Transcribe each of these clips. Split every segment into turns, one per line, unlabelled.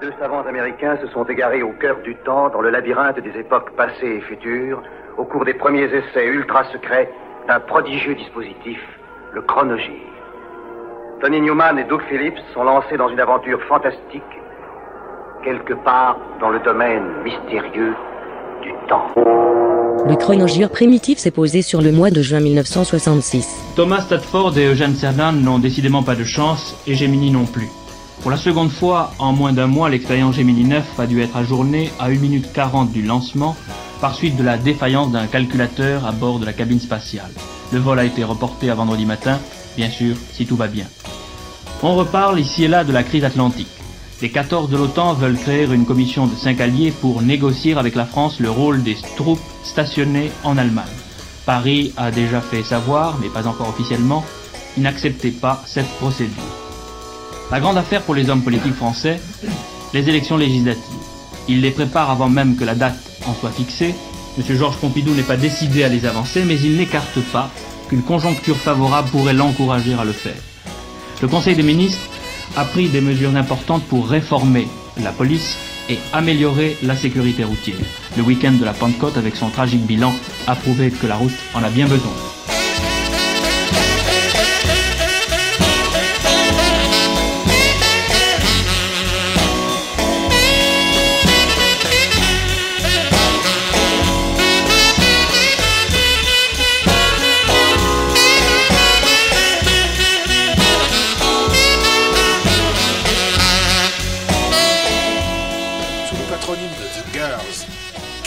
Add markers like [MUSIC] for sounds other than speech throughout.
Deux savants américains se sont égarés au cœur du temps, dans le labyrinthe des époques passées et futures, au cours des premiers essais ultra secrets d'un prodigieux dispositif, le chronogire. Tony Newman et Doug Phillips sont lancés dans une aventure fantastique, quelque part dans le domaine mystérieux du temps.
Le chronogire primitif s'est posé sur le mois de juin 1966.
Thomas Stadford et Eugene Cernan n'ont décidément pas de chance, et Gemini non plus. Pour la seconde fois, en moins d'un mois, l'expérience Gemini 9 a dû être ajournée à 1 minute 40 du lancement, par suite de la défaillance d'un calculateur à bord de la cabine spatiale. Le vol a été reporté à vendredi matin, bien sûr, si tout va bien. On reparle ici et là de la crise atlantique. Les 14 de l'OTAN veulent créer une commission de 5 alliés pour négocier avec la France le rôle des troupes stationnées en Allemagne. Paris a déjà fait savoir, mais pas encore officiellement, qu'il n'acceptait pas cette procédure. La grande affaire pour les hommes politiques français, les élections législatives. Ils les préparent avant même que la date en soit fixée. M. Georges Pompidou n'est pas décidé à les avancer, mais il n'écarte pas qu'une conjoncture favorable pourrait l'encourager à le faire. Le Conseil des ministres a pris des mesures importantes pour réformer la police et améliorer la sécurité routière. Le week-end de la Pentecôte, avec son tragique bilan, a prouvé que la route en a bien besoin.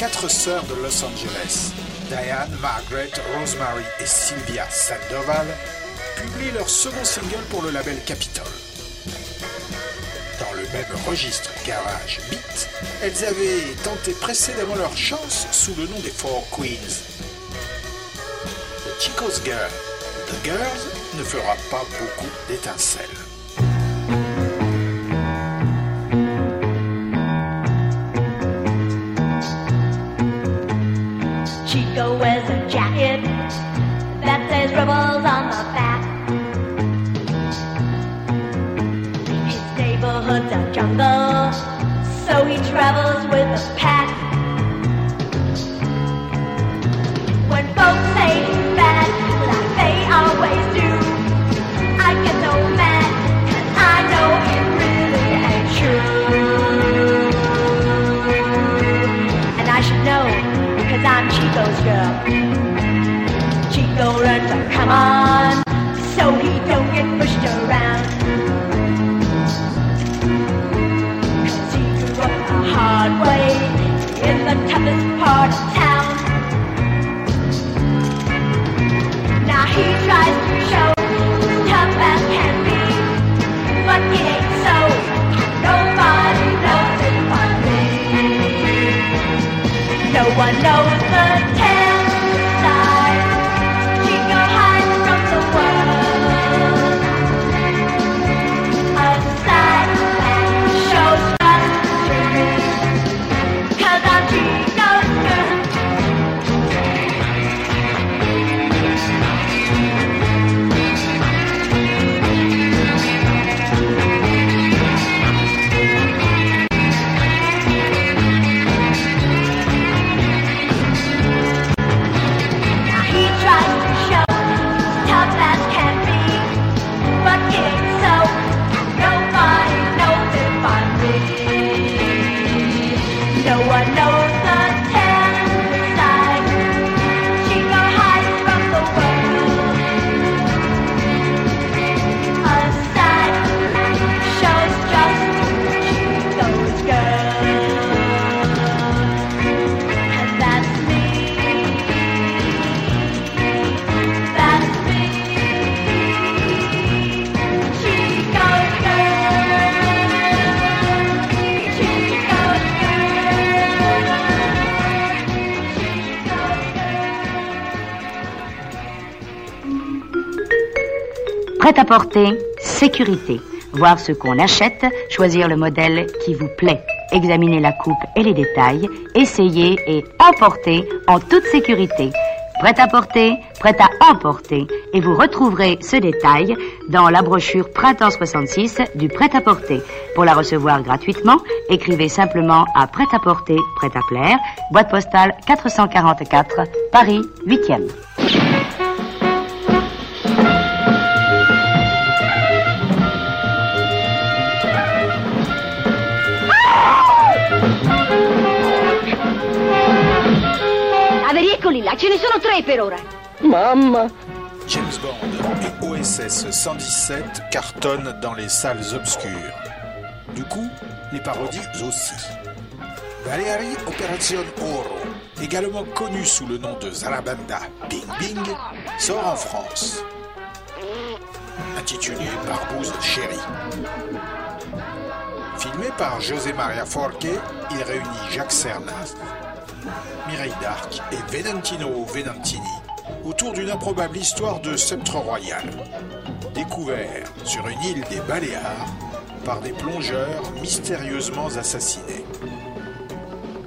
Quatre sœurs de Los Angeles, Diane, Margaret, Rosemary et Sylvia Sandoval, publient leur second single pour le label Capitol. Dans le même registre garage beat, elles avaient tenté précédemment leur chance sous le nom des Four Queens. The Chico's Girl, The Girls, ne fera pas beaucoup d'étincelles.
Says rebels on the back. His neighborhood's a jungle, so he travels with a pack. When folks say he's bad, like they always do, I get so mad, 'cause I know it really ain't true. And I should know, cause I'm Chico's girl. Learned to come on, so he don't get pushed around. Cause he grew up the hard way, in the toughest part of town. Now he tries to show tough as can be, but it ain't so. Nobody knows it but me. No one knows
Prêt à porter, sécurité. Voir ce qu'on achète, choisir le modèle qui vous plaît, examiner la coupe et les détails, essayer et emporter en toute sécurité. Prêt à porter, prêt à emporter. Et vous retrouverez ce détail dans la brochure Printemps 66 du Prêt à porter. Pour la recevoir gratuitement, écrivez simplement à Prêt à porter, Prêt à plaire, boîte postale 444, Paris 8e.
Là, ce ne sono tre per ora.
Mamma,
James Bond et OSS 117 cartonnent dans les salles obscures. Du coup, les parodies aussi. Valeari Operation Oro, également connu sous le nom de Zarabanda Bing Bing, sort en France. Intitulé Barbouze Chérie. Filmé par José Maria Forque, il réunit Jacques Cernas, Mireille d'Arc et Venantino Venantini autour d'une improbable histoire de sceptre royal. Découvert sur une île des Baléares par des plongeurs mystérieusement assassinés.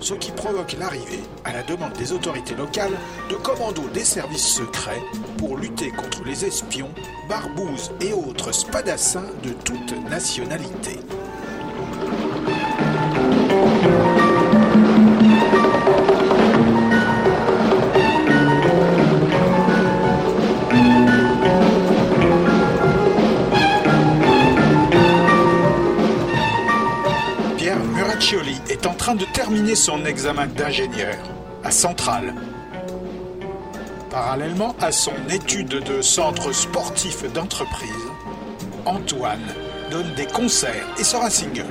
Ce qui provoque l'arrivée, à la demande des autorités locales, de commandos des services secrets pour lutter contre les espions, barbouzes et autres spadassins de toute nationalité. Muraccioli est en train de terminer son examen d'ingénieur à Centrale. Parallèlement à son étude de centre sportif d'entreprise, Antoine donne des concerts et sort un single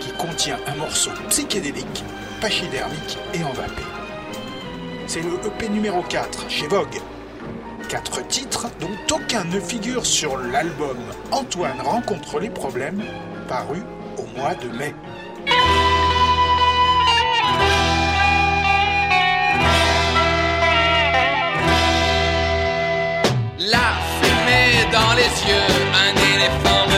qui contient un morceau psychédélique, pachydermique et envapé. C'est le EP numéro 4 chez Vogue. Quatre titres dont aucun ne figure sur l'album Antoine rencontre les problèmes, paru au mois de mai.
Yeux, un éléphant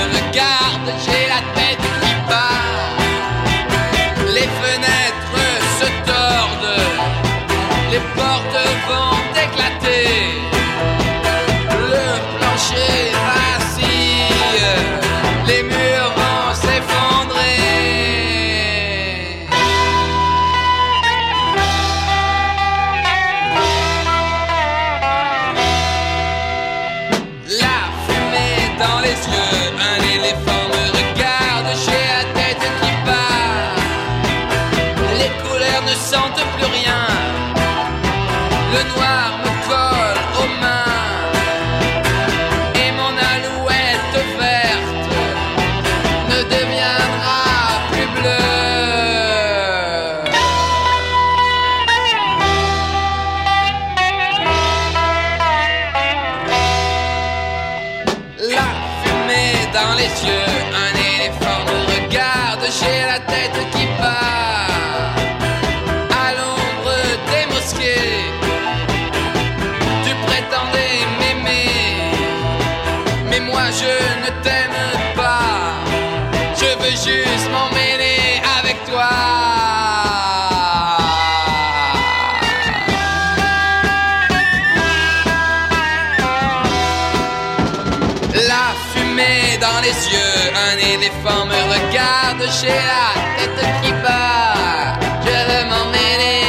dans les yeux, un éléphant me regarde, j'ai la tête qui bat. Je veux m'emmêler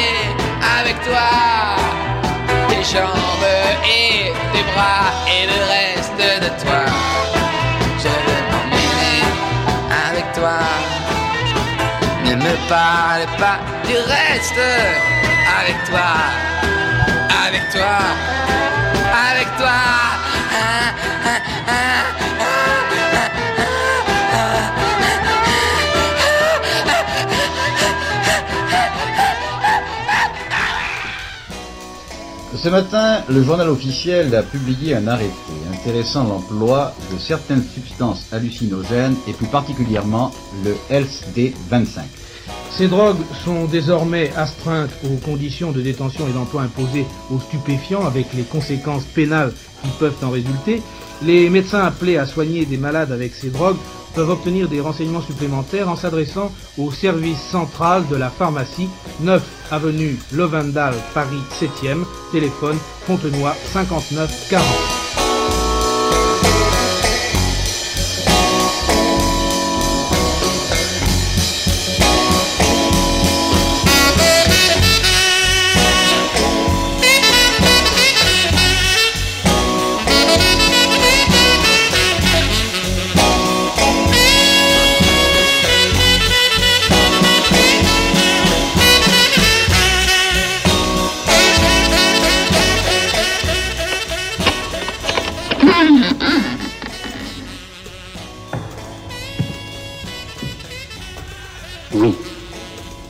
avec toi, tes jambes et tes bras et le reste de toi. Je veux m'emmêler avec toi. Ne me parle pas du reste avec toi, avec toi, avec toi. Ah, ah, ah,
Ce matin, le journal officiel a publié un arrêté intéressant l'emploi de certaines substances hallucinogènes et plus particulièrement le LSD-25.
Ces drogues sont désormais astreintes aux conditions de détention et d'emploi imposées aux stupéfiants avec les conséquences pénales qui peuvent en résulter. Les médecins appelés à soigner des malades avec ces drogues peuvent obtenir des renseignements supplémentaires en s'adressant au service central de la pharmacie 9 avenue Lovendal, Paris 7e, téléphone Fontenoy 59 40.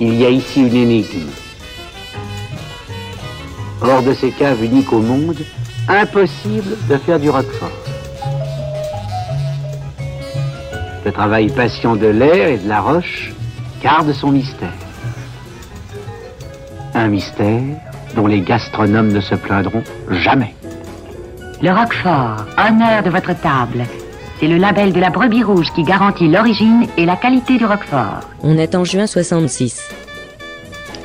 Il y a ici une énigme. Hors de ces caves uniques au monde, impossible de faire du roquefort. Le travail patient de l'air et de la roche garde son mystère. Un mystère dont les gastronomes ne se plaindront jamais.
Le Roquefort, honneur de votre table. C'est le label de la brebis rouge qui garantit l'origine et la qualité du Roquefort.
On est en juin 66.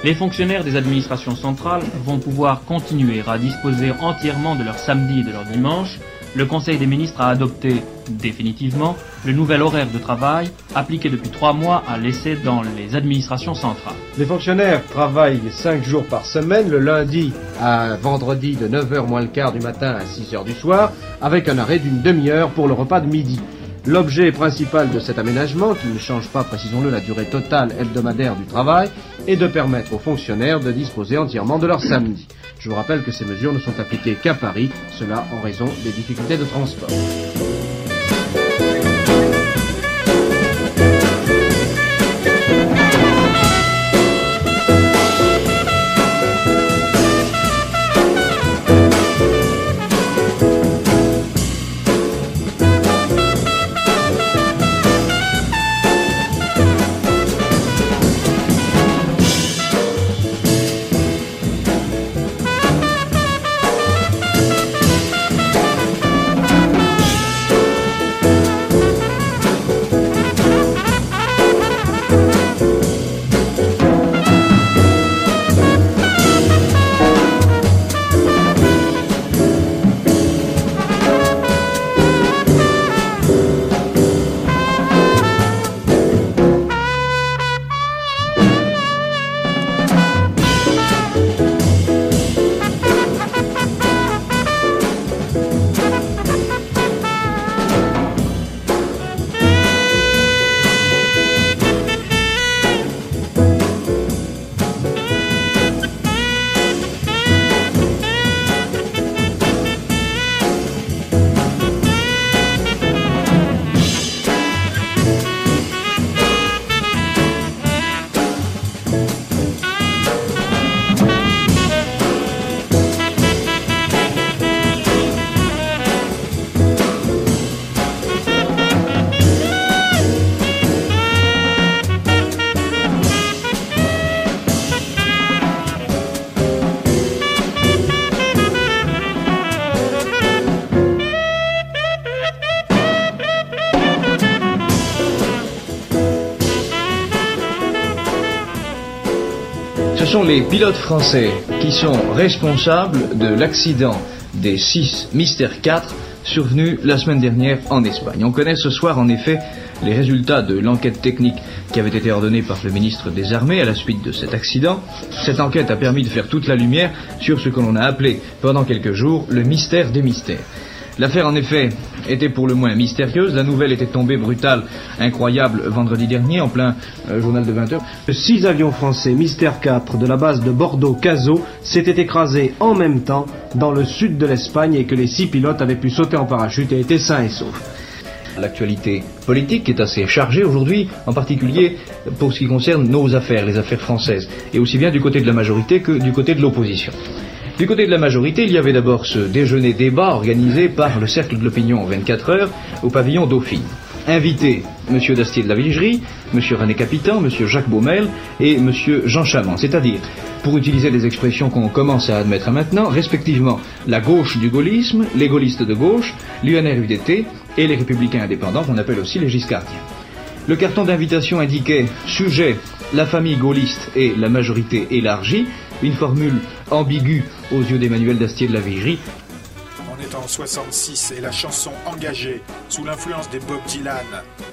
Les fonctionnaires des administrations centrales vont pouvoir continuer à disposer entièrement de leur samedi et de leur dimanche. Le Conseil des ministres a adopté définitivement le nouvel horaire de travail appliqué depuis trois mois à l'essai dans les administrations centrales.
Les fonctionnaires travaillent 5 jours par semaine, le lundi à vendredi de 9h moins le quart du matin à 6h du soir, avec un arrêt d'une demi-heure pour le repas de midi. L'objet principal de cet aménagement, qui ne change pas, précisons-le, la durée totale hebdomadaire du travail, est de permettre aux fonctionnaires de disposer entièrement de leur samedi. Je vous rappelle que ces mesures ne sont appliquées qu'à Paris, cela en raison des difficultés de transport.
Sont les pilotes français qui sont responsables de l'accident des 6 Mystère 4 survenu la semaine dernière en Espagne. On connaît ce soir en effet les résultats de l'enquête technique qui avait été ordonnée par le ministre des Armées à la suite de cet accident. Cette enquête a permis de faire toute la lumière sur ce que l'on a appelé pendant quelques jours le mystère des mystères. L'affaire, en effet, était pour le moins mystérieuse. La nouvelle était tombée brutale, incroyable, vendredi dernier, en plein euh, journal de 20h.
Six avions français Mystère 4 de la base de Bordeaux-Cazaux s'étaient écrasés en même temps dans le sud de l'Espagne et que les six pilotes avaient pu sauter en parachute et étaient sains et saufs.
L'actualité politique est assez chargée aujourd'hui, en particulier pour ce qui concerne nos affaires, les affaires françaises, et aussi bien du côté de la majorité que du côté de l'opposition. Du côté de la majorité, il y avait d'abord ce déjeuner débat organisé par le Cercle de l'Opinion en 24 heures au pavillon Dauphine. Invités, Monsieur Dastier de la Vigerie, Monsieur René Capitan, Monsieur Jacques Baumel et Monsieur Jean Chamand, c'est-à-dire, pour utiliser les expressions qu'on commence à admettre maintenant, respectivement la gauche du gaullisme, les gaullistes de gauche, l'UNR-UDT et les républicains indépendants qu'on appelle aussi les giscardiens. Le carton d'invitation indiquait sujet la famille gaulliste et la majorité élargie, une formule ambiguë aux yeux d'Emmanuel Dastier de la Vigerie,
On est en 66 et la chanson engagée sous l'influence des Bob Dylan,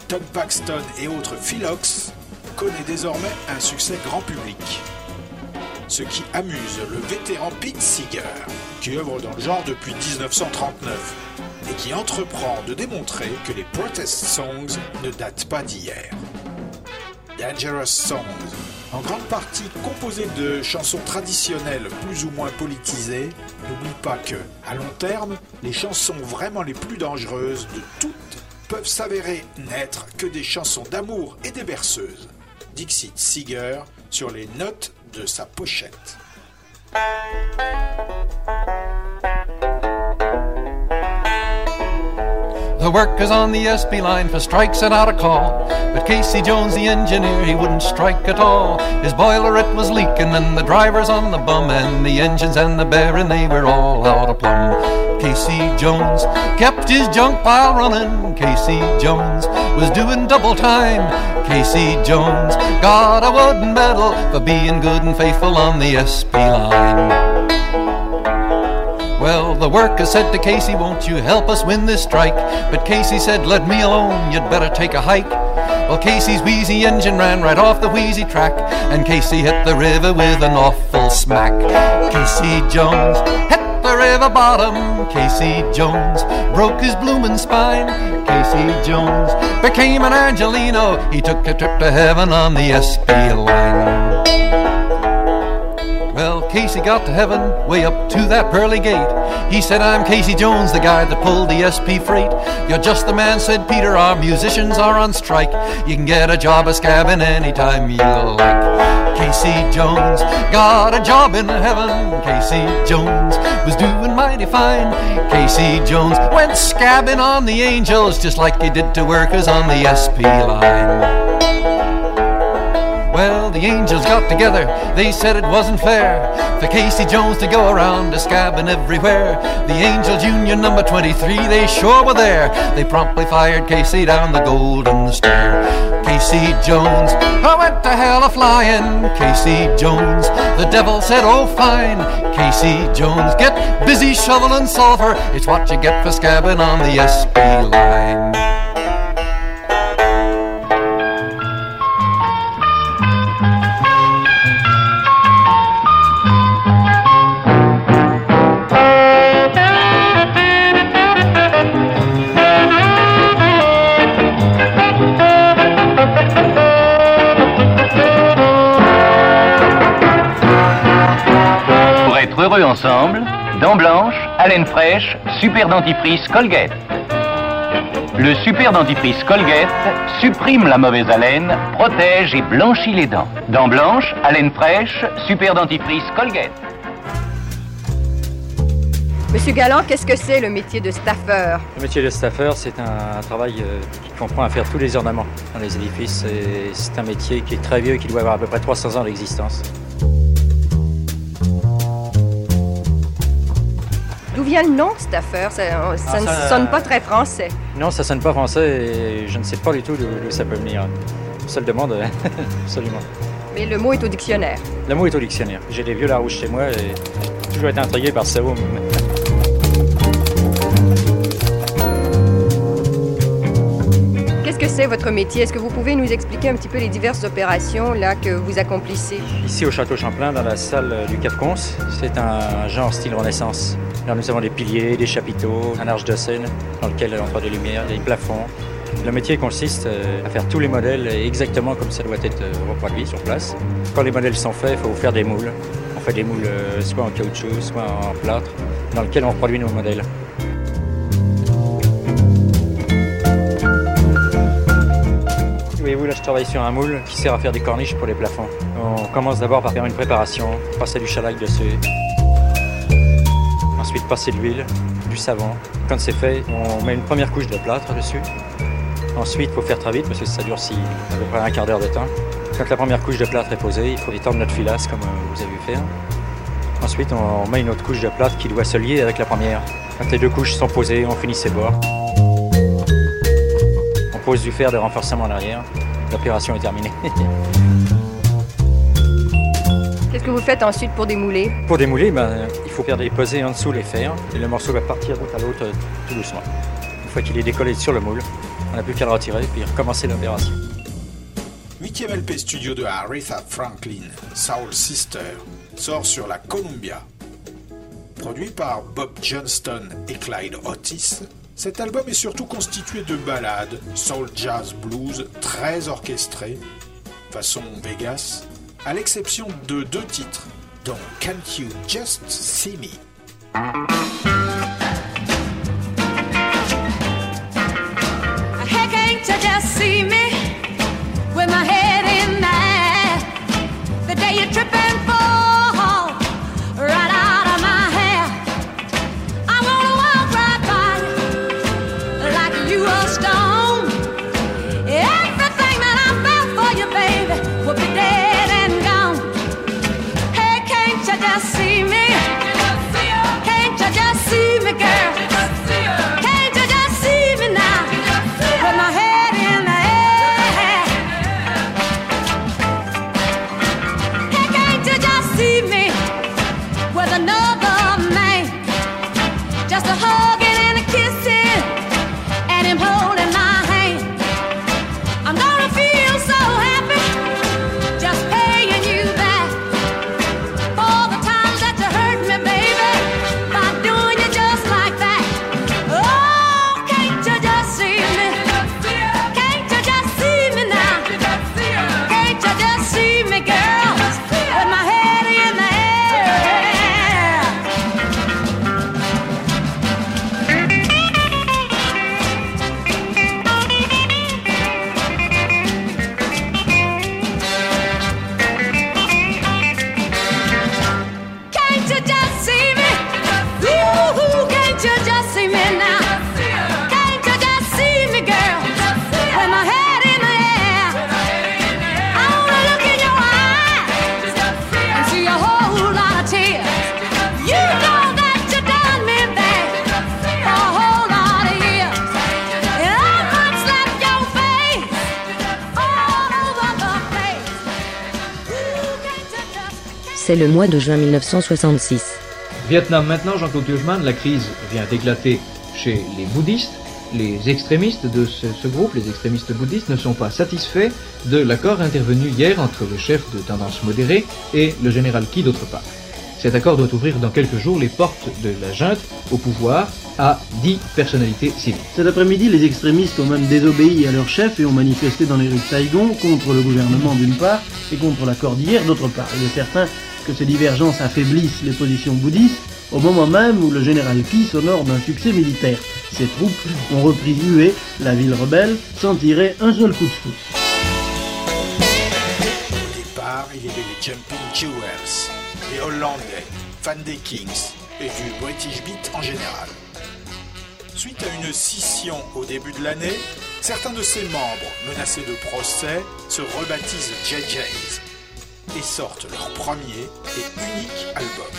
Tom Paxton et autres Philox connaît désormais un succès grand public. Ce qui amuse le vétéran Pete Seeger, qui œuvre dans le genre depuis 1939 et qui entreprend de démontrer que les protest songs ne datent pas d'hier. Dangerous Songs, en grande partie composé de chansons traditionnelles plus ou moins politisées, n'oublie pas que, à long terme, les chansons vraiment les plus dangereuses de toutes peuvent s'avérer n'être que des chansons d'amour et des berceuses. Dixit Seeger sur les notes de sa pochette.
The workers on the SB line for strikes sent out a call. But Casey Jones, the engineer, he wouldn't strike at all. His boiler it was leaking, and the drivers on the bum, and the engines and the bearing, they were all out of plumb. Casey Jones kept his junk pile running. Casey Jones was doing double time. Casey Jones got a wooden medal for being good and faithful on the SB line. The workers said to Casey, Won't you help us win this strike? But Casey said, Let me alone, you'd better take a hike. Well, Casey's wheezy engine ran right off the wheezy track, and Casey hit the river with an awful smack. Casey Jones hit the river bottom. Casey Jones broke his bloomin' spine. Casey Jones became an Angelino. He took a trip to heaven on the SB line. Well, Casey got to heaven, way up to that pearly gate. He said, I'm Casey Jones, the guy that pulled the SP freight. You're just the man, said Peter, our musicians are on strike. You can get a job as scabbing anytime you like. Casey Jones got a job in heaven. Casey Jones was doing mighty fine. Casey Jones went scabbing on the angels just like he did to workers on the SP line. The angels got together, they said it wasn't fair for Casey Jones to go around a scabbing everywhere. The Angels Union number 23, they sure were there. They promptly fired Casey down the golden stair. Casey Jones, I went to hell a flying. Casey Jones, the devil said, oh fine. Casey Jones, get busy shoveling sulfur. It's what you get for scabbing on the SP line.
Dents blanches, haleine fraîche, super dentifrice Colgate. Le super dentifrice Colgate supprime la mauvaise haleine, protège et blanchit les dents. Dents blanches, haleine fraîche, super dentifrice Colgate.
Monsieur Galland, qu'est-ce que c'est le métier de staffeur
Le métier de staffeur, c'est un, travail euh, qui comprend à faire tous les ornements dans les édifices. et C'est un métier qui est très vieux, qui doit avoir à peu près 300 ans d'existence.
Vient le nom staffeur Ça, ça
Ah,
ne
ça-
sonne pas très français.
Non, ça sonne pas français et je ne sais pas du tout d'où ça peut venir. Se le demande euh, [LAUGHS] absolument.
Mais le mot est au dictionnaire.
Le mot est au dictionnaire. J'ai des vieux Larouche chez moi et j'ai toujours été intrigué par ce mot. [LAUGHS]
Qu'est-ce que c'est votre métier? Est-ce que vous pouvez nous expliquer un petit peu les diverses opérations là que vous accomplissez?
Ici au Château Champlain, dans la salle euh, du Cap Cons, c'est un genre style Renaissance. Nous avons des piliers, des chapiteaux, un arche de scène dans lequel on entre des lumières, des plafonds. Le métier consiste euh, à faire tous les modèles exactement comme ça doit être euh, reproduit sur place. Quand les modèles sont faits, il faut faire des moules. On fait des moules euh, soit en caoutchouc, soit en plâtre, dans lequel on reproduit nos modèles. Voyez-vous, là, je travaille sur un moule qui sert à faire des corniches pour les plafonds. On commence d'abord par faire une préparation, passer du shellac dessus. Passer de l'huile, du savon. Quand c'est fait, on met une première couche de plâtre dessus. Ensuite, il faut faire très vite parce que ça dure si, à peu près un quart d'heure de temps. Quand la première couche de plâtre est posée, il faut étendre notre filasse comme euh, vous avez vu faire. Ensuite, on on met une autre couche de plâtre qui doit se lier avec la première. Quand les deux couches sont posées, on finit ses bords. On pose du fer de renforcement en arrière. L'opération est terminée. [LAUGHS]
Que vous faites ensuite pour démouler
Pour démouler, ben, il faut faire déposer en dessous les fers et le morceau va partir d'un à l'autre euh, tout doucement. Une fois qu'il est décollé sur le moule, on n'a plus qu'à le retirer puis recommencer l'opération.
8 LP studio de Aretha Franklin, Soul Sister, sort sur la Columbia. Produit par Bob Johnston et Clyde Otis, cet album est surtout constitué de ballades, soul jazz blues très orchestrées, façon Vegas, à l'exception de deux titres, dont Can't You Just See Me?
C'est le mois de juin 1966.
Vietnam maintenant, Jean-Claude Tuchman, la crise vient d'éclater chez les bouddhistes. Les extrémistes de ce, ce groupe, les extrémistes bouddhistes, ne sont pas satisfaits de l'accord intervenu hier entre le chef de tendance modérée et le général Ki d'autre part. Cet accord doit ouvrir dans quelques jours les portes de la junte au pouvoir à dix personnalités civiles.
Cet après-midi, les extrémistes ont même désobéi à leur chef et ont manifesté dans les rues de Saigon contre le gouvernement d'une part et contre l'accord d'hier d'autre part. Il est certain ces divergences affaiblissent les positions bouddhistes au moment même où le général Ki s'honore d'un succès militaire. Ses troupes ont repris Hue, la ville rebelle, sans tirer un seul coup de feu.
Au départ, il y avait les Jumping Jewels, les Hollandais, fans des Kings et du British Beat en général. Suite à une scission au début de l'année, certains de ses membres, menacés de procès, se rebaptisent JJs et sortent leur premier et unique album.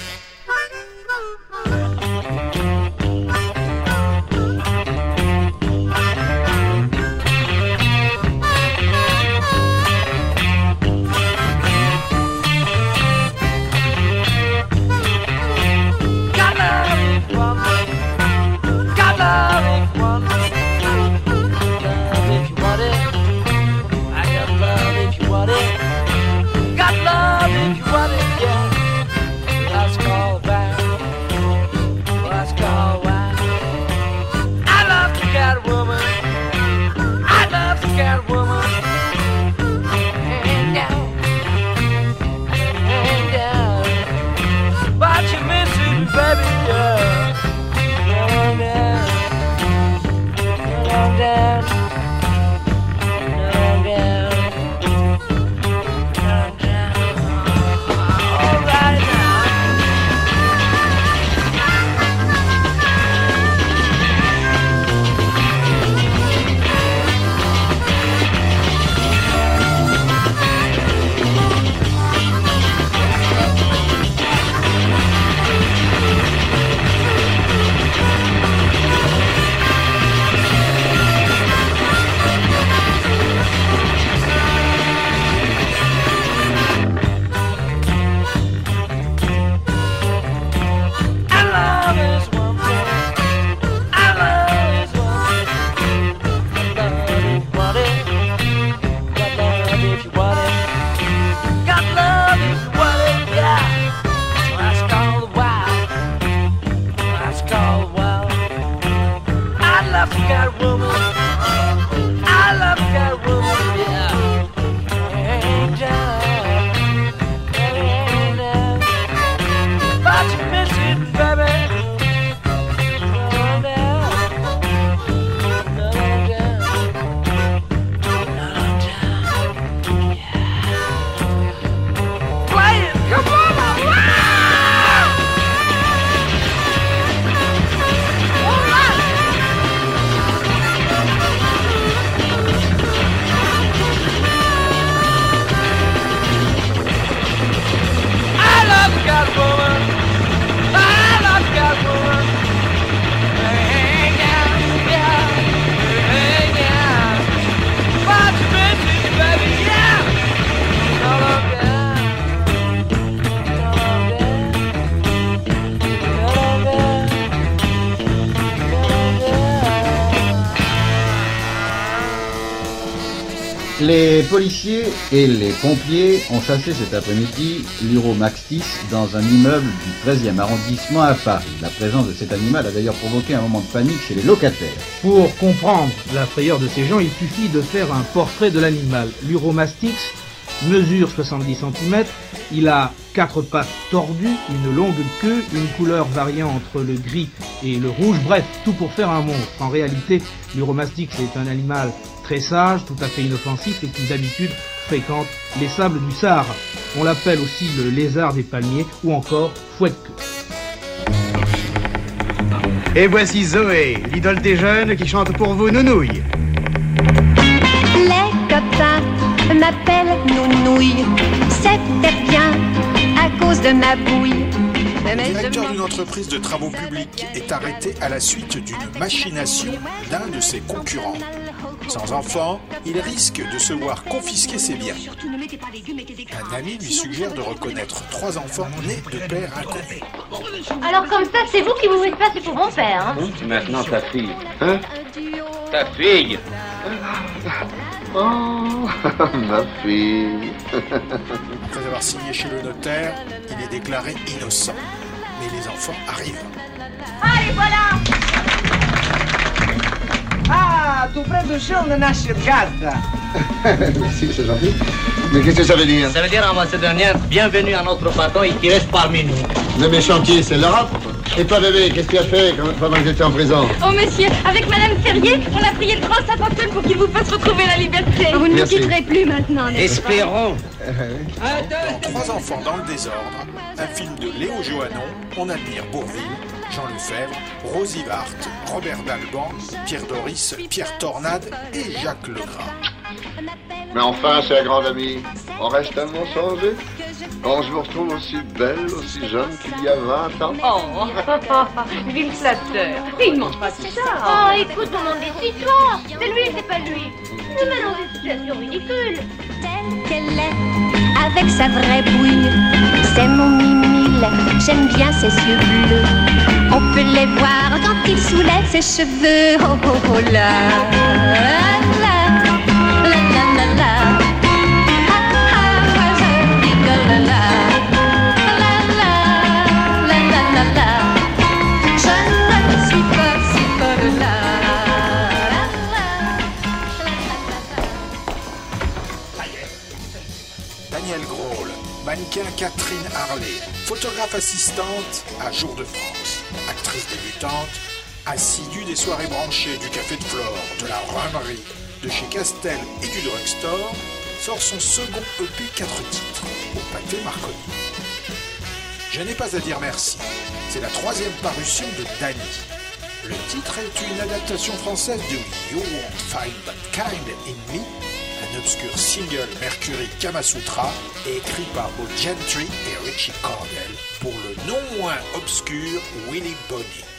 baby.
Les policiers et les pompiers ont chassé cet après-midi l'Uromaxtis dans un immeuble du 13e arrondissement à Paris. La présence de cet animal a d'ailleurs provoqué un moment de panique chez les locataires.
Pour comprendre la frayeur de ces gens, il suffit de faire un portrait de l'animal. L'Uromastix mesure 70 cm, il a quatre pattes tordues, une longue queue, une couleur variant entre le gris et le rouge, bref, tout pour faire un monstre. En réalité, l'Uromastix est un animal très sage, tout à fait inoffensif et qui d'habitude fréquente les sables du Sahara. On l'appelle aussi le lézard des palmiers ou encore fouette queue.
Et voici Zoé, l'idole des jeunes qui chante pour vous Nounouille.
Les copains m'appellent Nounouille. C'était bien à cause de ma bouille.
Le directeur d'une entreprise de travaux publics est arrêté à la suite d'une machination d'un de ses concurrents. Sans enfant, il risque de se voir confisquer ses biens. Un ami lui suggère de reconnaître trois enfants nés de père inconnu.
Alors comme ça, c'est vous qui vous êtes passé pour mon père, hein
Maintenant ta fille. Hein? Ta fille
Oh, [LAUGHS] ma fille.
Après avoir signé chez le notaire, il est déclaré innocent. Mais les enfants arrivent.
Allez, voilà
Ah, добре дошъл на нашия газ.
Merci, c'est gentil. Mais qu'est-ce que ça veut dire
Ça veut dire en macédonien, bienvenue à notre patron et qui reste parmi nous.
Le méchant qui c'est l'Europe Et toi, bébé, qu'est-ce que tu as fait quand- pendant que j'étais en prison
Oh monsieur, avec Madame Ferrier, on a prié le grand Saint-Antoine pour qu'il vous fasse retrouver la liberté. Vous ne
Merci.
nous quitterez plus maintenant, n'est-ce pas
Espérons.
Dans Trois enfants dans le désordre, un film de Léo Johannon, on admire Bourville, Jean Lefebvre, Rosie Vart, Robert Dalban, Pierre Doris, Pierre Tornade et Jacques Legras.
Mais enfin, chère grande amie, on reste tellement changé. Quand je vous retrouve aussi belle, aussi jeune qu'il y a 20 ans.
Oh, [LAUGHS] vil flatteur. Il ne manque pas de ça. Oh, écoute, maman, décide-toi. C'est lui, c'est pas lui. Nous dans une situation ridicule.
Telle qu'elle est, avec sa vraie bouille. C'est mon j'aime bien ses yeux bleus. On peut les voir quand il soulève ses cheveux. Oh, oh, oh, là,
Catherine Harley, photographe assistante à Jour de France, actrice débutante, assidue des soirées branchées du Café de Flore, de la Rhumerie, de chez Castel et du Drugstore, sort son second EP 4 titres au papier Marconi. Je n'ai pas à dire merci, c'est la troisième parution de Danny. Le titre est une adaptation française de You Won't Find That Kind in Me, obscur single Mercury Kamasutra écrit par Bo Gentry et Richie Cordell pour le non moins obscur Willie Bonny.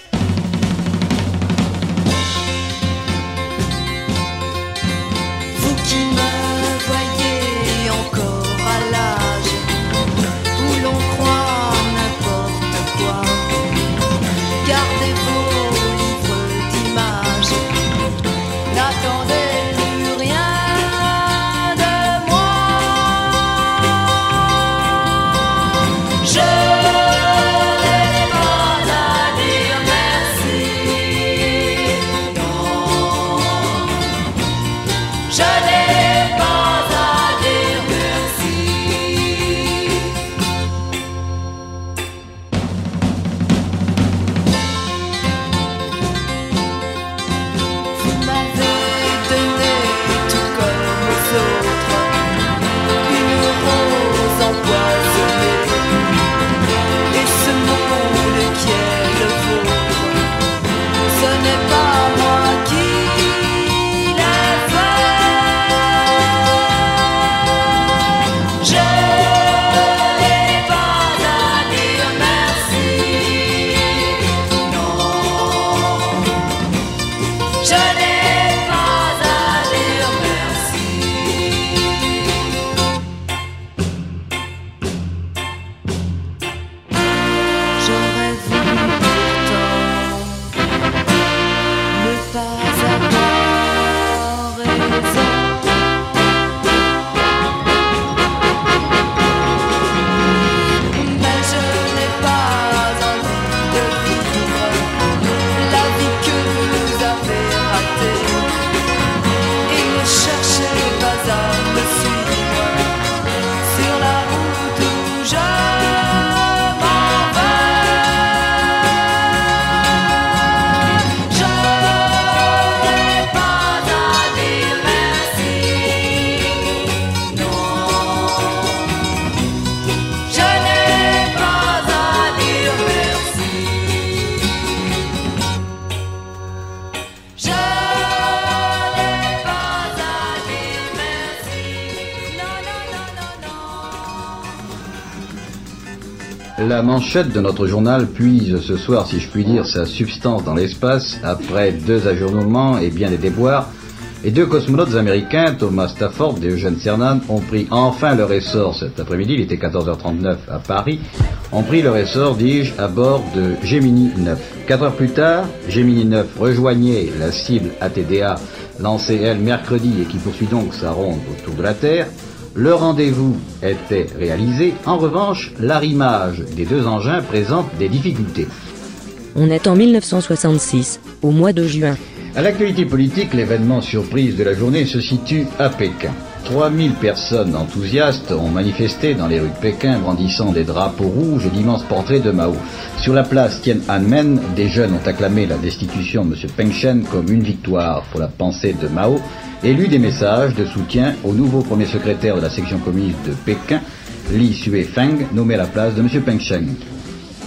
Manchette de notre journal puise ce soir, si je puis dire, sa substance dans l'espace, après deux ajournements et bien des déboires. Les deux cosmonautes américains, Thomas Stafford et Eugène Cernan, ont pris enfin leur essor cet après-midi, il était 14h39 à Paris, ont pris leur essor, dis-je, à bord de Gemini 9. Quatre heures plus tard, Gemini 9 rejoignait la cible ATDA lancée, elle, mercredi et qui poursuit donc sa ronde autour de la Terre. Le rendez-vous était réalisé. En revanche, l'arrimage des deux engins présente des difficultés.
On est en 1966, au mois de juin.
À l'actualité politique, l'événement surprise de la journée se situe à Pékin. 3000 personnes enthousiastes ont manifesté dans les rues de Pékin brandissant des drapeaux rouges et d'immenses portraits de Mao. Sur la place Tiananmen, des jeunes ont acclamé la destitution de M. Peng Shen comme une victoire pour la pensée de Mao et lu des messages de soutien au nouveau premier secrétaire de la section communiste de Pékin, Li Xuefeng, nommé à la place de M. Peng Shen.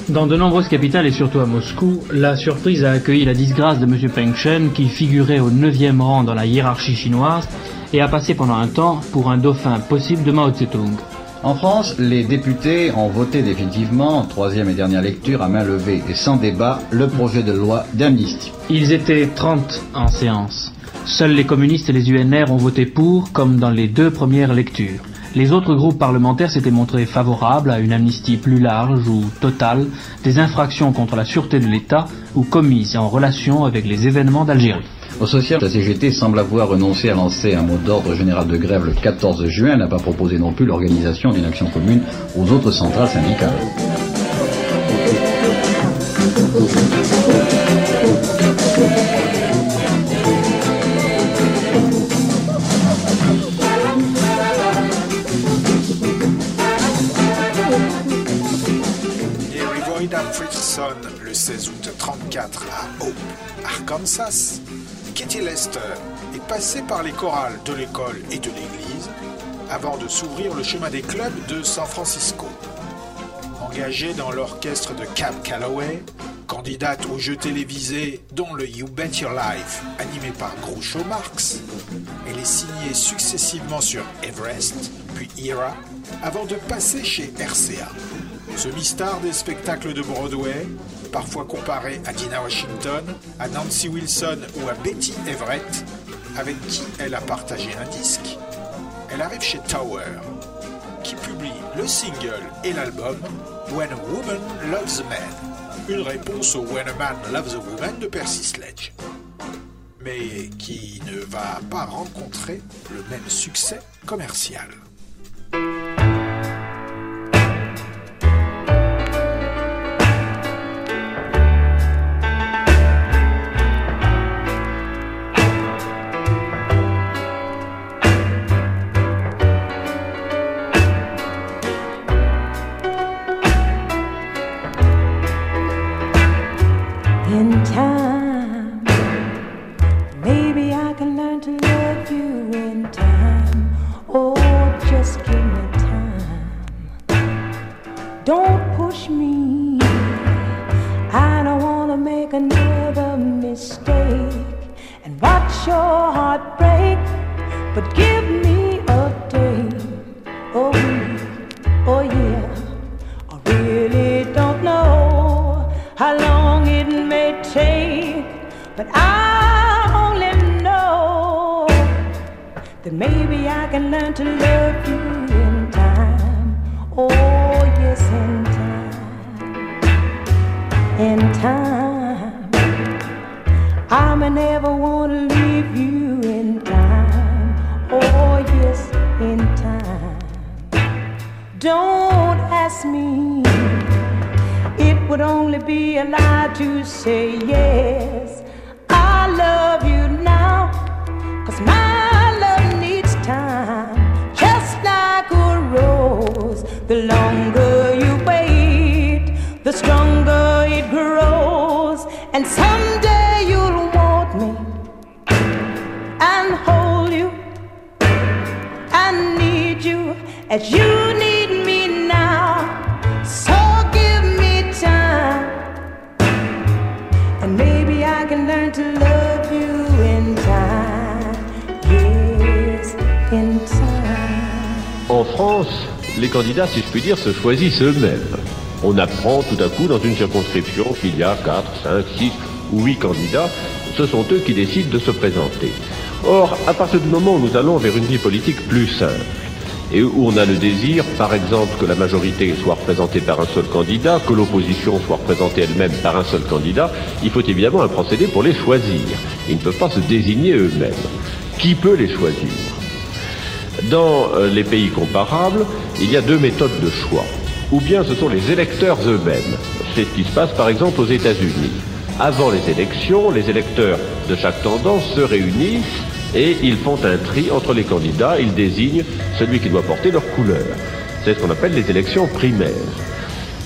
Dans de nombreuses capitales et surtout à Moscou, la surprise a accueilli la disgrâce de M. Peng Shen qui figurait au 9e rang dans la hiérarchie chinoise et a passé pendant un temps pour un dauphin possible de Mao Tse-tung.
En France, les députés ont voté définitivement, en troisième et dernière lecture, à main levée et sans débat, le projet de loi d'amnistie.
Ils étaient 30 en séance. Seuls les communistes et les UNR ont voté pour, comme dans les deux premières lectures. Les autres groupes parlementaires s'étaient montrés favorables à une amnistie plus large ou totale des infractions contre la sûreté de l'État ou commises en relation avec les événements d'Algérie.
Au social, la CGT semble avoir renoncé à lancer un mot d'ordre général de grève le 14 juin, n'a pas proposé non plus l'organisation d'une action commune aux autres centrales syndicales.
Fritzson, le 16 août 34 à Hope, Arkansas, Kitty Lester est passé par les chorales de l'école et de l'église avant de s'ouvrir le chemin des clubs de San Francisco. Engagée dans l'orchestre de Cab Calloway, candidate aux jeux télévisés dont le You Bet Your Life, animé par Groucho Marx, elle est signée successivement sur Everest, puis Era, avant de passer chez RCA. Semi-star des spectacles de Broadway, parfois comparée à Dina Washington, à Nancy Wilson ou à Betty Everett, avec qui elle a partagé un disque, elle arrive chez Tower, qui publie le single et l'album When a Woman Loves a Man, une réponse au When a Man Loves a Woman de Percy Sledge, mais qui ne va pas rencontrer le même succès commercial.
I may never want to leave you in time. Oh, yes, in time. Don't ask me. It would only be a lie to say yes. I love you now. Cause my love needs time. Just like a rose. The longer you wait, the stronger it grows. And someday as you need me now. So give me time, and maybe I can learn to love you in time. Yes, in time.
En France, les candidats, si je puis dire, se choisissent eux-mêmes. On apprend tout à coup dans une circonscription qu'il y a 4, 5, 6 ou 8 candidats. Ce sont eux qui décident de se présenter. Or, à partir du moment où nous allons vers une vie politique plus simple, et où on a le désir, par exemple, que la majorité soit représentée par un seul candidat, que l'opposition soit représentée elle-même par un seul candidat, il faut évidemment un procédé pour les choisir. Ils ne peuvent pas se désigner eux-mêmes. Qui peut les choisir? Dans euh, les pays comparables, il y a deux méthodes de choix. Ou bien ce sont les électeurs eux-mêmes. C'est ce qui se passe par exemple aux États-Unis. Avant les élections, les électeurs de chaque tendance se réunissent et ils font un tri entre les candidats, ils désignent celui qui doit porter leur couleur. C'est ce qu'on appelle les élections primaires.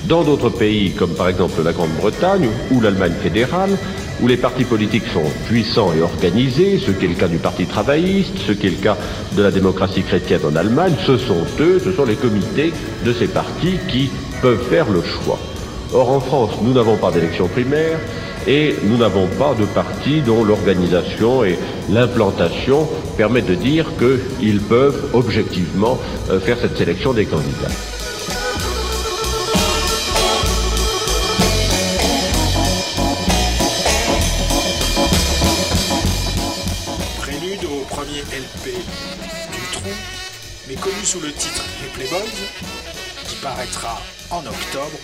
Dans d'autres pays, comme par exemple la Grande-Bretagne ou l'Allemagne fédérale, où les partis politiques sont puissants et organisés, ce qui est le cas du Parti travailliste, ce qui est le cas de la démocratie chrétienne en Allemagne, ce sont eux, ce sont les comités de ces partis qui peuvent faire le choix. Or en France, nous n'avons pas d'élection primaire et nous n'avons pas de parti dont l'organisation et l'implantation permettent de dire qu'ils peuvent objectivement euh, faire cette sélection des candidats.
Prélude au premier LP du Tron, mais connu sous le titre Les Playboys, qui paraîtra en octobre,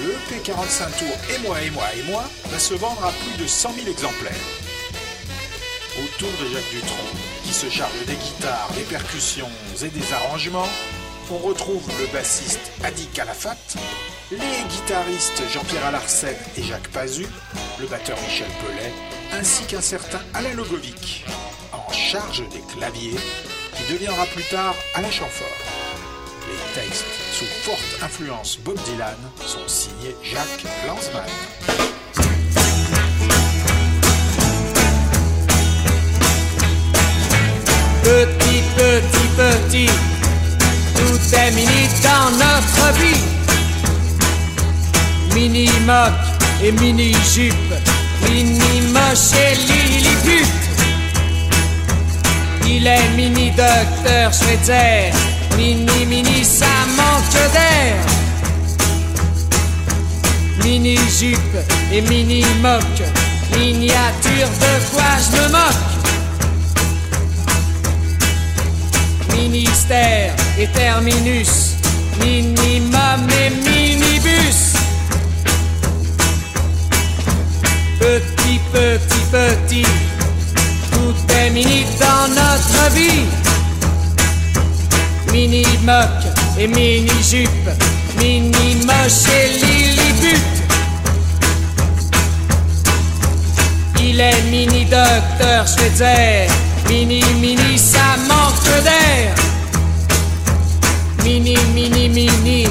le EP 45 tours Et moi, et moi, et moi va se vendre à plus de 100 000 exemplaires. Autour de Jacques Dutronc, qui se charge des guitares, des percussions et des arrangements, on retrouve le bassiste Adi Calafat, les guitaristes Jean-Pierre Alarcet et Jacques Pazu, le batteur Michel Pellet, ainsi qu'un certain Alain Logovic, en charge des claviers, qui deviendra plus tard Alain Chamfort. Les textes, sous forte influence Bob Dylan, sont signés Jacques Lanzmann.
Petit, petit, petit, tout est mini dans notre vie. Mini moque et mini jupe, mini moche et lilliput. Il est mini docteur Schweitzer, mini mini ça manque d'air. Mini jupe et mini moque, miniature de quoi je me moque? ministère et terminus, minimum et minibus. Petit, petit, petit, tout est mini dans notre vie. Mini moque et mini jupe, mini moche et lilliput. Il est mini docteur Schweitzer, mini mini ça manque d'air. Mini mini mini,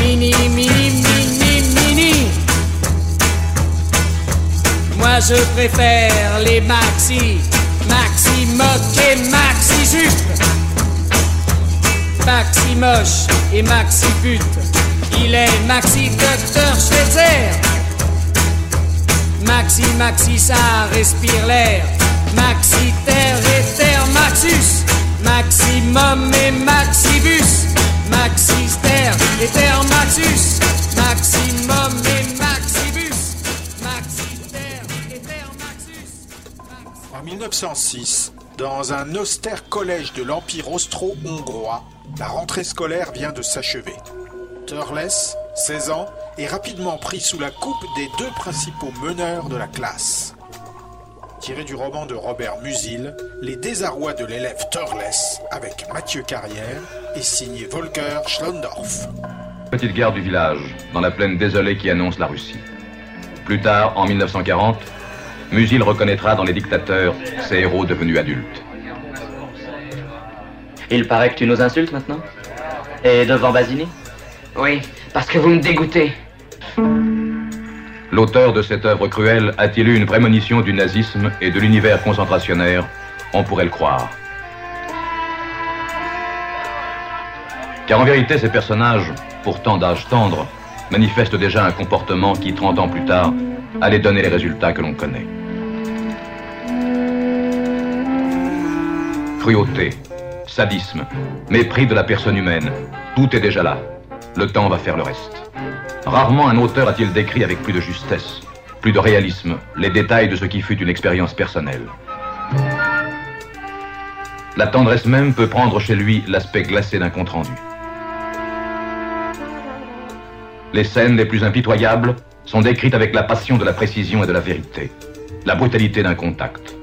mini mini mini mini. Moi je préfère les maxi, maxi moque et maxi jupe. Maxi moche et maxi pute. Il est maxi docteur Schweitzer. Maxi, maxi, ça respire l'air. Maxi, terre et terre, maxus. Maximum et maxibus. Maxi, terre et terre, maxus. Maximum et maxibus. Maxi, terre et terre, maxus.
En 1906, dans un austère collège de l'Empire austro-hongrois, la rentrée scolaire vient de s'achever. Turles, 16 ans, est rapidement pris sous la coupe des deux principaux meneurs de la classe. Tiré du roman de Robert Musil, Les désarrois de l'élève Turles, avec Mathieu Carrière, et signé Volker Schlondorf.
Petite guerre du village, dans la plaine désolée qui annonce la Russie. Plus tard, en 1940, Musil reconnaîtra dans les dictateurs ses héros devenus adultes.
Il paraît que tu nous insultes maintenant Et devant Basini Oui, parce que vous me dégoûtez.
L'auteur de cette œuvre cruelle a-t-il eu une prémonition du nazisme et de l'univers concentrationnaire? On pourrait le croire. Car en vérité, ces personnages, pourtant d'âge tendre, manifestent déjà un comportement qui, 30 ans plus tard, allait donner les résultats que l'on connaît. Cruauté, sadisme, mépris de la personne humaine, tout est déjà là. Le temps va faire le reste. Rarement un auteur a-t-il décrit avec plus de justesse, plus de réalisme, les détails de ce qui fut une expérience personnelle. La tendresse même peut prendre chez lui l'aspect glacé d'un compte-rendu. Les scènes les plus impitoyables sont décrites avec la passion de la précision et de la vérité, la brutalité d'un contact.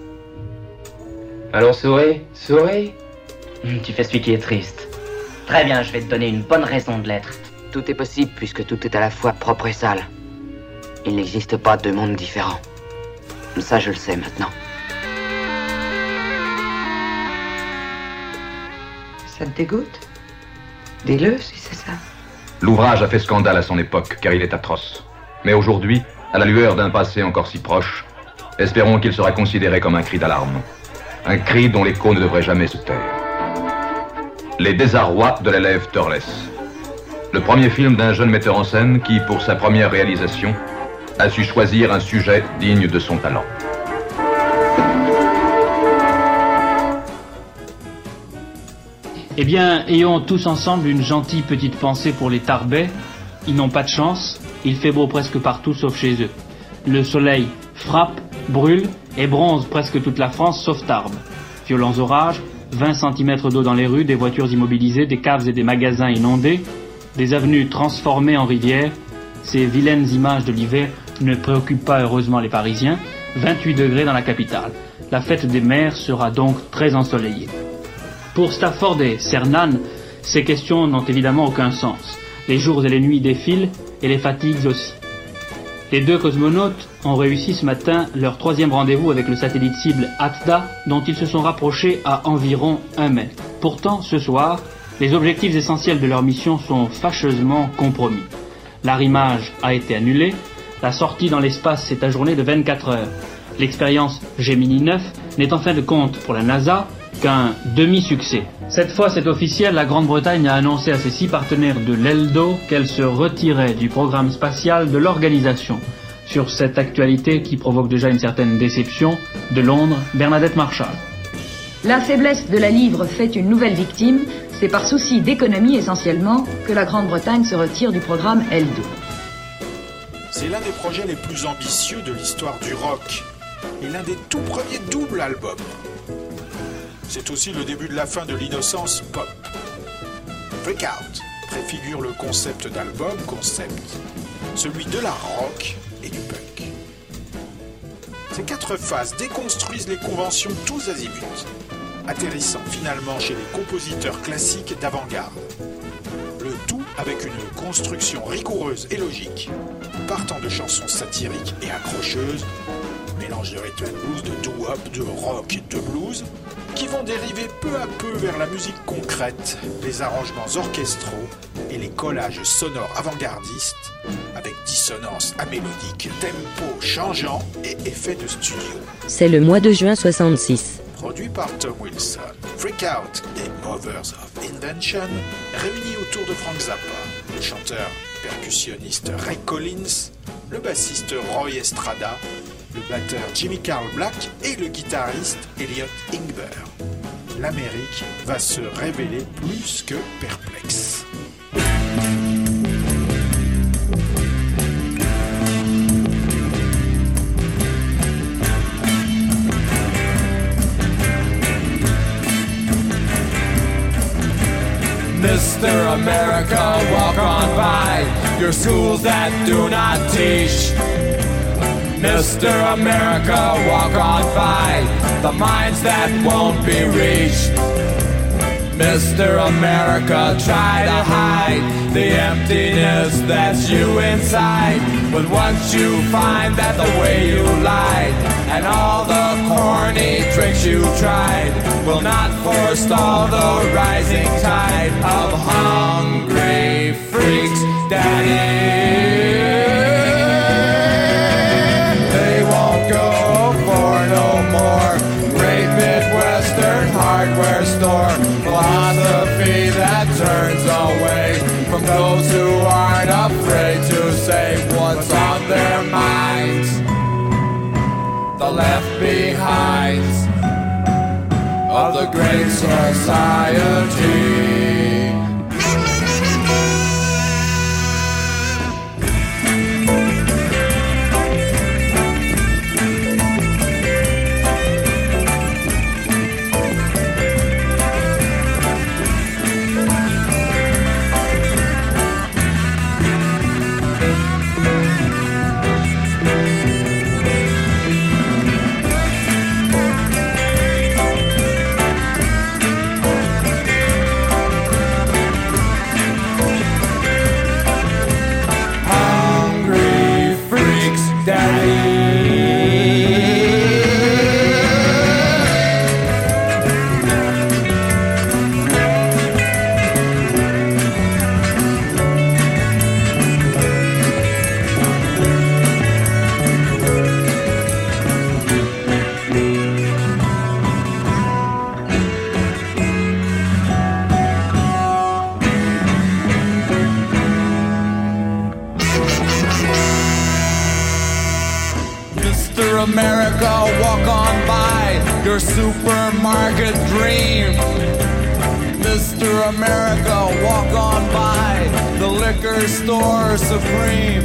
Allons, souris, souris. Hum, Tu fais celui qui est triste. Très bien, je vais te donner une bonne raison de l'être. Tout est possible puisque tout est à la fois propre et sale. Il n'existe pas deux mondes différents. Ça, je le sais maintenant.
Ça te dégoûte? Dis-le si c'est ça.
L'ouvrage a fait scandale à son époque, car il est atroce. Mais aujourd'hui, à la lueur d'un passé encore si proche, espérons qu'il sera considéré comme un cri d'alarme. Un cri dont l'écho ne devrait jamais se taire. Les désarrois de l'élève Turles. Le premier film d'un jeune metteur en scène qui, pour sa première réalisation, a su choisir un sujet digne de son talent.
Eh bien, ayons tous ensemble une gentille petite pensée pour les Tarbais. Ils n'ont pas de chance, il fait beau presque partout sauf chez eux. Le soleil frappe, brûle et bronze presque toute la France sauf Tarbes. Violents orages, 20 cm d'eau dans les rues, des voitures immobilisées, des caves et des magasins inondés, des avenues transformées en rivières. Ces vilaines images de l'hiver ne préoccupent pas heureusement les Parisiens. 28 degrés dans la capitale. La fête des mers sera donc très ensoleillée. Pour Stafford et Cernan, ces questions n'ont évidemment aucun sens. Les jours et les nuits défilent, et les fatigues aussi. Les deux cosmonautes ont réussi ce matin leur troisième rendez-vous avec le satellite cible ATDA, dont ils se sont rapprochés à environ un mètre. Pourtant, ce soir, les objectifs essentiels de leur mission sont fâcheusement compromis. L'arrimage a été annulé, la sortie dans l'espace s'est ajournée de 24 heures. L'expérience Gemini 9 n'est en fin de compte pour la NASA qu'un demi-succès. Cette fois, c'est officiel, la Grande-Bretagne a annoncé à ses six partenaires de l'ELDO qu'elle se retirait du programme spatial de l'organisation. Sur cette actualité qui provoque déjà une certaine déception, de Londres, Bernadette Marshall.
La faiblesse de la livre fait une nouvelle victime. C'est par souci d'économie essentiellement que la Grande-Bretagne se retire du programme L2.
C'est l'un des projets les plus ambitieux de l'histoire du rock et l'un des tout premiers doubles albums. C'est aussi le début de la fin de l'innocence pop. Freak Out préfigure le concept d'album concept, celui de la rock et du punk. Ces quatre phases déconstruisent les conventions tous azimuts, atterrissant finalement chez les compositeurs classiques d'avant-garde. Le tout avec une construction rigoureuse et logique, partant de chansons satiriques et accrocheuses, mélange de rhythm blues, de doo-wop, de rock de blues, qui vont dériver peu à peu vers la musique concrète, les arrangements orchestraux et les collages sonores avant-gardistes avec dissonance amélodique, tempo changeant et effets de studio.
C'est le mois de juin 66.
Produit par Tom Wilson, Freak Out et Mothers of Invention, réunis autour de Frank Zappa, le chanteur percussionniste Ray Collins, le bassiste Roy Estrada, le batteur Jimmy Carl Black et le guitariste Elliot Ingber. L'Amérique va se révéler plus que perplexe.
Mr. America, walk on by your schools that do not teach. Mr. America, walk on by the minds that won't be reached. Mr. America, try to hide the emptiness that's you inside. But once you find that the way you lied and all the corny tricks you tried will not forestall the rising tide of hungry freaks, Daddy. Great society. America, walk on by your supermarket dream. Mr. America, walk on by the liquor store supreme.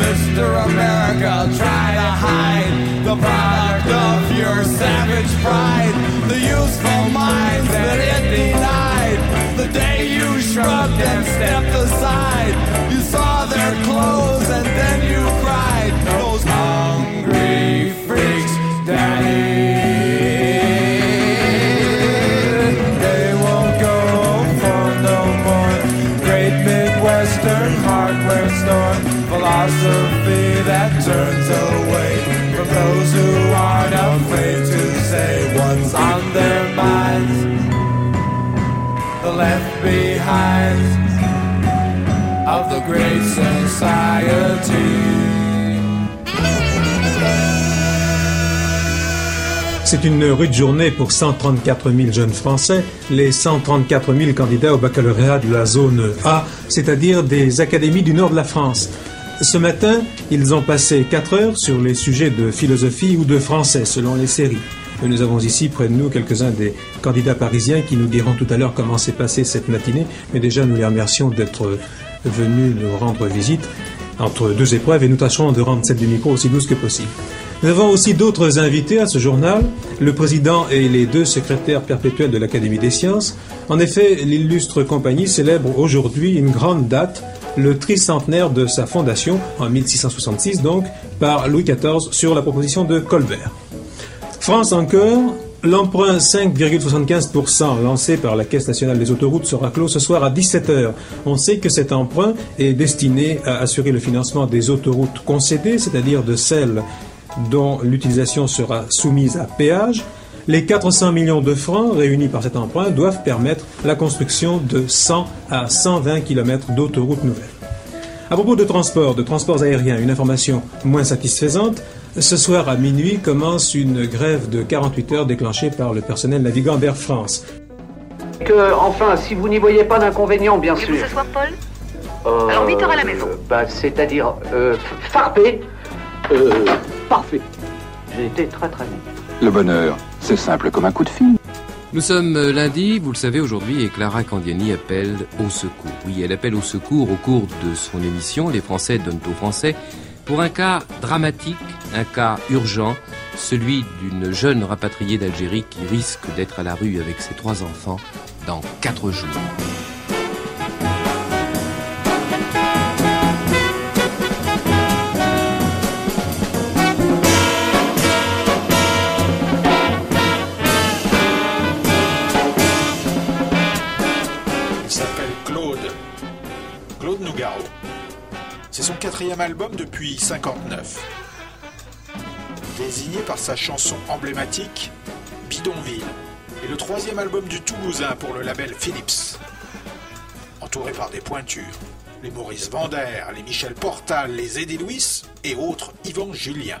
Mr. America, try to hide the product of your savage pride, the useful minds that it denied. The day you shrugged and stepped aside, you saw their clothes and then you cried. Daddy. They won't go for no more. Great hardware store philosophy that turns away from those who aren't afraid to say what's on their minds. The left behind of the great society.
C'est une rude journée pour 134 000 jeunes Français, les 134 000 candidats au baccalauréat de la zone A, c'est-à-dire des académies du nord de la France. Ce matin, ils ont passé 4 heures sur les sujets de philosophie ou de français, selon les séries. Nous avons ici près de nous quelques-uns des candidats parisiens qui nous diront tout à l'heure comment s'est passée cette matinée, mais déjà nous les remercions d'être venus nous rendre visite entre deux épreuves et nous tâcherons de rendre cette micro aussi douce que possible. Nous avons aussi d'autres invités à ce journal, le président et les deux secrétaires perpétuels de l'Académie des sciences. En effet, l'illustre compagnie célèbre aujourd'hui une grande date, le tricentenaire de sa fondation, en 1666 donc, par Louis XIV sur la proposition de Colbert. France encore, l'emprunt 5,75% lancé par la Caisse nationale des autoroutes sera clos ce soir à 17h. On sait que cet emprunt est destiné à assurer le financement des autoroutes concédées, c'est-à-dire de celles dont l'utilisation sera soumise à péage. Les 400 millions de francs réunis par cet emprunt doivent permettre la construction de 100 à 120 km d'autoroutes nouvelles. À propos de transport, de transports aériens, une information moins satisfaisante. Ce soir à minuit commence une grève de 48 heures déclenchée par le personnel navigant d'Air France.
Que, enfin, si vous n'y voyez pas d'inconvénient, bien sûr.
ce soir, Paul?
Euh,
Alors, 8 heures à la maison.
Bah, c'est-à-dire, euh, farpé. Euh, parfait. J'ai été très très bon.
Le bonheur, c'est simple comme un coup de fil.
Nous sommes euh, lundi, vous le savez aujourd'hui, et Clara Candiani appelle au secours. Oui, elle appelle au secours au cours de son émission Les Français donnent aux Français pour un cas dramatique, un cas urgent, celui d'une jeune rapatriée d'Algérie qui risque d'être à la rue avec ses trois enfants dans quatre jours.
Album depuis 59. Désigné par sa chanson emblématique Bidonville et le troisième album du Toulousain pour le label Philips. Entouré par des pointures, les Maurice Vander, les Michel Portal, les Eddie Louis et autres Yvan Julien.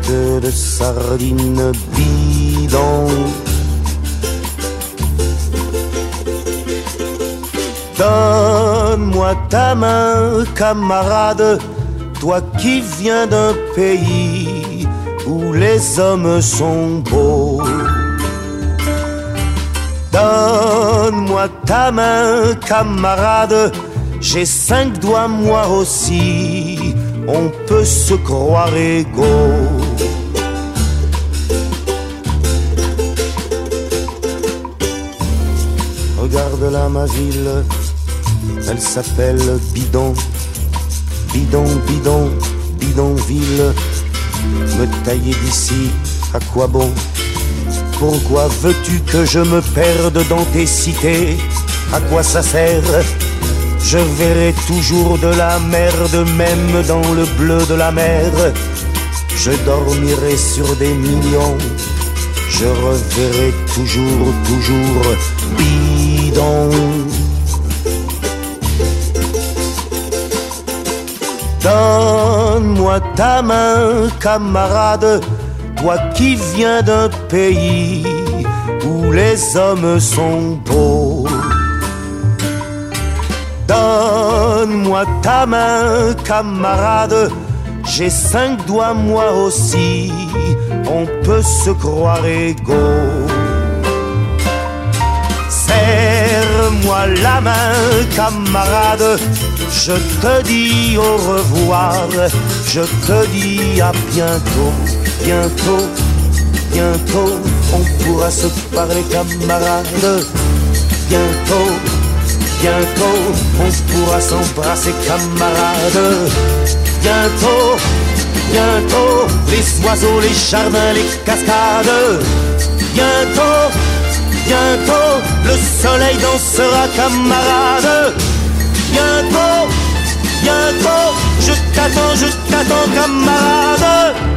de sardines bidon. Donne-moi ta main, camarade, toi qui viens d'un pays où les hommes sont beaux. Donne-moi ta main, camarade, j'ai cinq doigts moi aussi, on peut se croire égaux. Regarde-la ma ville, elle s'appelle Bidon. Bidon, bidon, bidonville. Me tailler d'ici, à quoi bon? Pourquoi veux-tu que je me perde dans tes cités? À quoi ça sert? Je verrai toujours de la merde, même dans le bleu de la mer. Je dormirai sur des millions. Je reverrai toujours, toujours bidon. Donne-moi ta main, camarade, toi qui viens d'un pays où les hommes sont beaux. Donne-moi ta main, camarade, j'ai cinq doigts moi aussi, on peut se croire égaux. Serre-moi la main, camarade, je te dis au revoir, je te dis à bientôt, bientôt, bientôt, on pourra se parler, camarade. Bientôt, bientôt, on pourra s'embrasser, camarade. Bientôt, bientôt, les oiseaux, les jardins, les cascades. Bientôt, bientôt, le soleil dansera, camarade. Bientôt, bientôt, je t'attends, je t'attends, camarade.